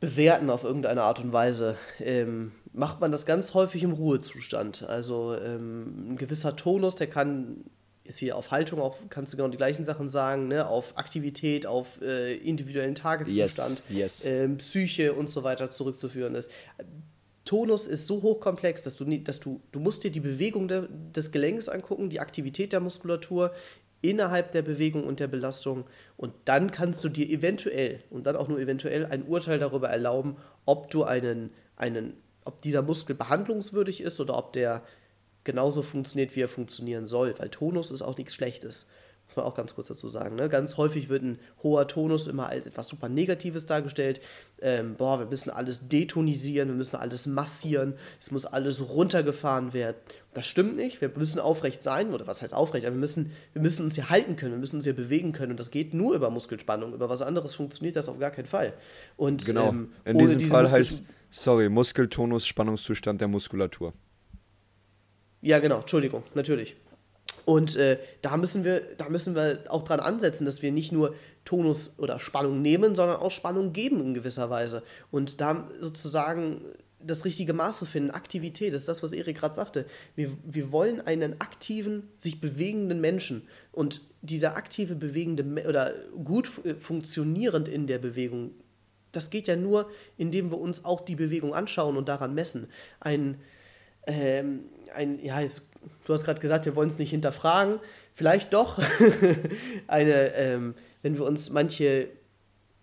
bewerten auf irgendeine Art und Weise, ähm, macht man das ganz häufig im Ruhezustand. Also ähm, ein gewisser Tonus, der kann, ist hier auf Haltung auch, kannst du genau die gleichen Sachen sagen, ne? auf Aktivität, auf äh, individuellen Tageszustand, yes, yes. Ähm, Psyche und so weiter zurückzuführen ist. Tonus ist so hochkomplex, dass du, dass du, du musst dir die Bewegung de, des Gelenks angucken, die Aktivität der Muskulatur innerhalb der Bewegung und der Belastung. Und dann kannst du dir eventuell und dann auch nur eventuell ein Urteil darüber erlauben, ob du einen, einen, ob dieser Muskel behandlungswürdig ist oder ob der genauso funktioniert, wie er funktionieren soll, weil Tonus ist auch nichts Schlechtes man auch ganz kurz dazu sagen. Ne? Ganz häufig wird ein hoher Tonus immer als etwas super Negatives dargestellt. Ähm, boah, wir müssen alles detonisieren, wir müssen alles massieren, es muss alles runtergefahren werden. Das stimmt nicht. Wir müssen aufrecht sein, oder was heißt aufrecht? Aber wir müssen, wir müssen uns hier halten können, wir müssen uns hier bewegen können. Und das geht nur über Muskelspannung. Über was anderes funktioniert das auf gar keinen Fall. Und, genau. Ähm, In diesem Fall Muskel heißt, sorry, Muskeltonus, Spannungszustand der Muskulatur. Ja, genau, Entschuldigung, natürlich. Und äh, da, müssen wir, da müssen wir auch dran ansetzen, dass wir nicht nur Tonus oder Spannung nehmen, sondern auch Spannung geben in gewisser Weise. Und da sozusagen das richtige Maß zu finden, Aktivität, das ist das, was Erik gerade sagte. Wir, wir wollen einen aktiven, sich bewegenden Menschen. Und dieser aktive, bewegende oder gut funktionierend in der Bewegung, das geht ja nur, indem wir uns auch die Bewegung anschauen und daran messen. Ein, ähm, ein ja, es du hast gerade gesagt, wir wollen es nicht hinterfragen. Vielleicht doch. <laughs> eine, ähm, wenn wir uns manche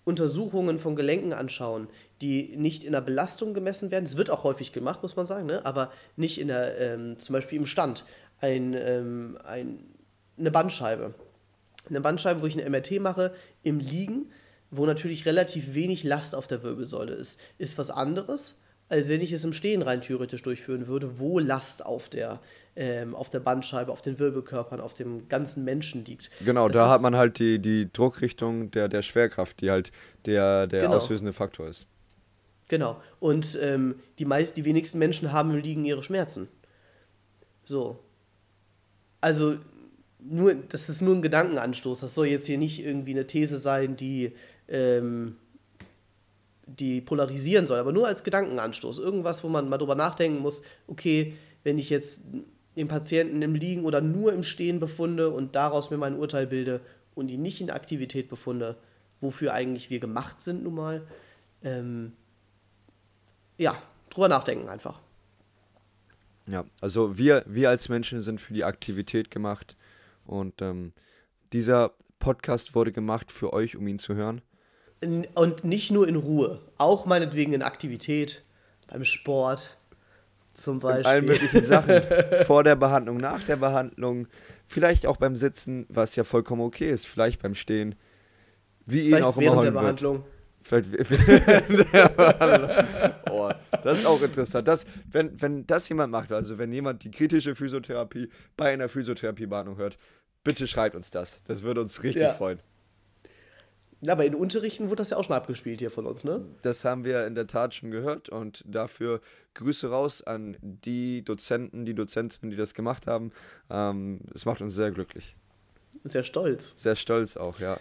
Untersuchungen von Gelenken anschauen, die nicht in der Belastung gemessen werden, das wird auch häufig gemacht, muss man sagen, ne? aber nicht in der, ähm, zum Beispiel im Stand, ein, ähm, ein, eine Bandscheibe. Eine Bandscheibe, wo ich eine MRT mache, im Liegen, wo natürlich relativ wenig Last auf der Wirbelsäule ist, ist was anderes als wenn ich es im Stehen rein theoretisch durchführen würde, wo Last auf der, ähm, auf der Bandscheibe, auf den Wirbelkörpern, auf dem ganzen Menschen liegt. Genau, das da hat man halt die, die Druckrichtung der, der Schwerkraft, die halt der, der genau. auslösende Faktor ist. Genau. Und ähm, die meist, die wenigsten Menschen haben Liegen ihre Schmerzen. So. Also, nur, das ist nur ein Gedankenanstoß. Das soll jetzt hier nicht irgendwie eine These sein, die, ähm, die polarisieren soll, aber nur als Gedankenanstoß. Irgendwas, wo man mal drüber nachdenken muss, okay, wenn ich jetzt den Patienten im Liegen oder nur im Stehen befunde und daraus mir mein Urteil bilde und ihn nicht in Aktivität befunde, wofür eigentlich wir gemacht sind nun mal, ähm, ja, drüber nachdenken einfach. Ja, also wir, wir als Menschen sind für die Aktivität gemacht und ähm, dieser Podcast wurde gemacht für euch, um ihn zu hören. Und nicht nur in Ruhe, auch meinetwegen in Aktivität, beim Sport zum Beispiel. In allen möglichen Sachen. <laughs> Vor der Behandlung, nach der Behandlung, vielleicht auch beim Sitzen, was ja vollkommen okay ist, vielleicht beim Stehen. Wie vielleicht ihn auch immer während der Behandlung. Wird. Vielleicht <laughs> oh, das ist auch interessant. Das, wenn, wenn das jemand macht, also wenn jemand die kritische Physiotherapie bei einer Physiotherapiebehandlung hört, bitte schreibt uns das. Das würde uns richtig ja. freuen. Ja, aber in Unterrichten wurde das ja auch schon abgespielt hier von uns, ne? Das haben wir in der Tat schon gehört und dafür Grüße raus an die Dozenten, die Dozentinnen, die das gemacht haben. Ähm, es macht uns sehr glücklich. Sehr stolz. Sehr stolz auch, ja.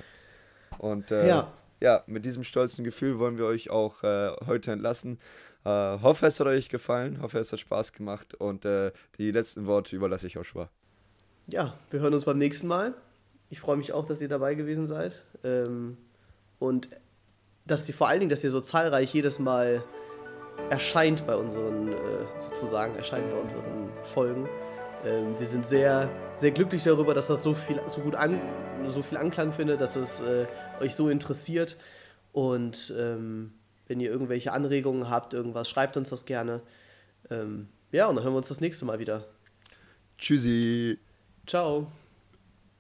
Und äh, ja ja, mit diesem stolzen Gefühl wollen wir euch auch äh, heute entlassen. Äh, hoffe, es hat euch gefallen, hoffe, es hat Spaß gemacht und äh, die letzten Worte überlasse ich Joshua. Ja, wir hören uns beim nächsten Mal. Ich freue mich auch, dass ihr dabei gewesen seid. Ähm, und dass ihr vor allen Dingen, dass ihr so zahlreich jedes Mal erscheint bei unseren, äh, sozusagen, erscheint bei unseren Folgen. Ähm, wir sind sehr, sehr glücklich darüber, dass das so viel, so gut an, so viel Anklang findet, dass es äh, euch so interessiert. Und ähm, wenn ihr irgendwelche Anregungen habt, irgendwas, schreibt uns das gerne. Ähm, ja, und dann hören wir uns das nächste Mal wieder. Tschüssi. Ciao.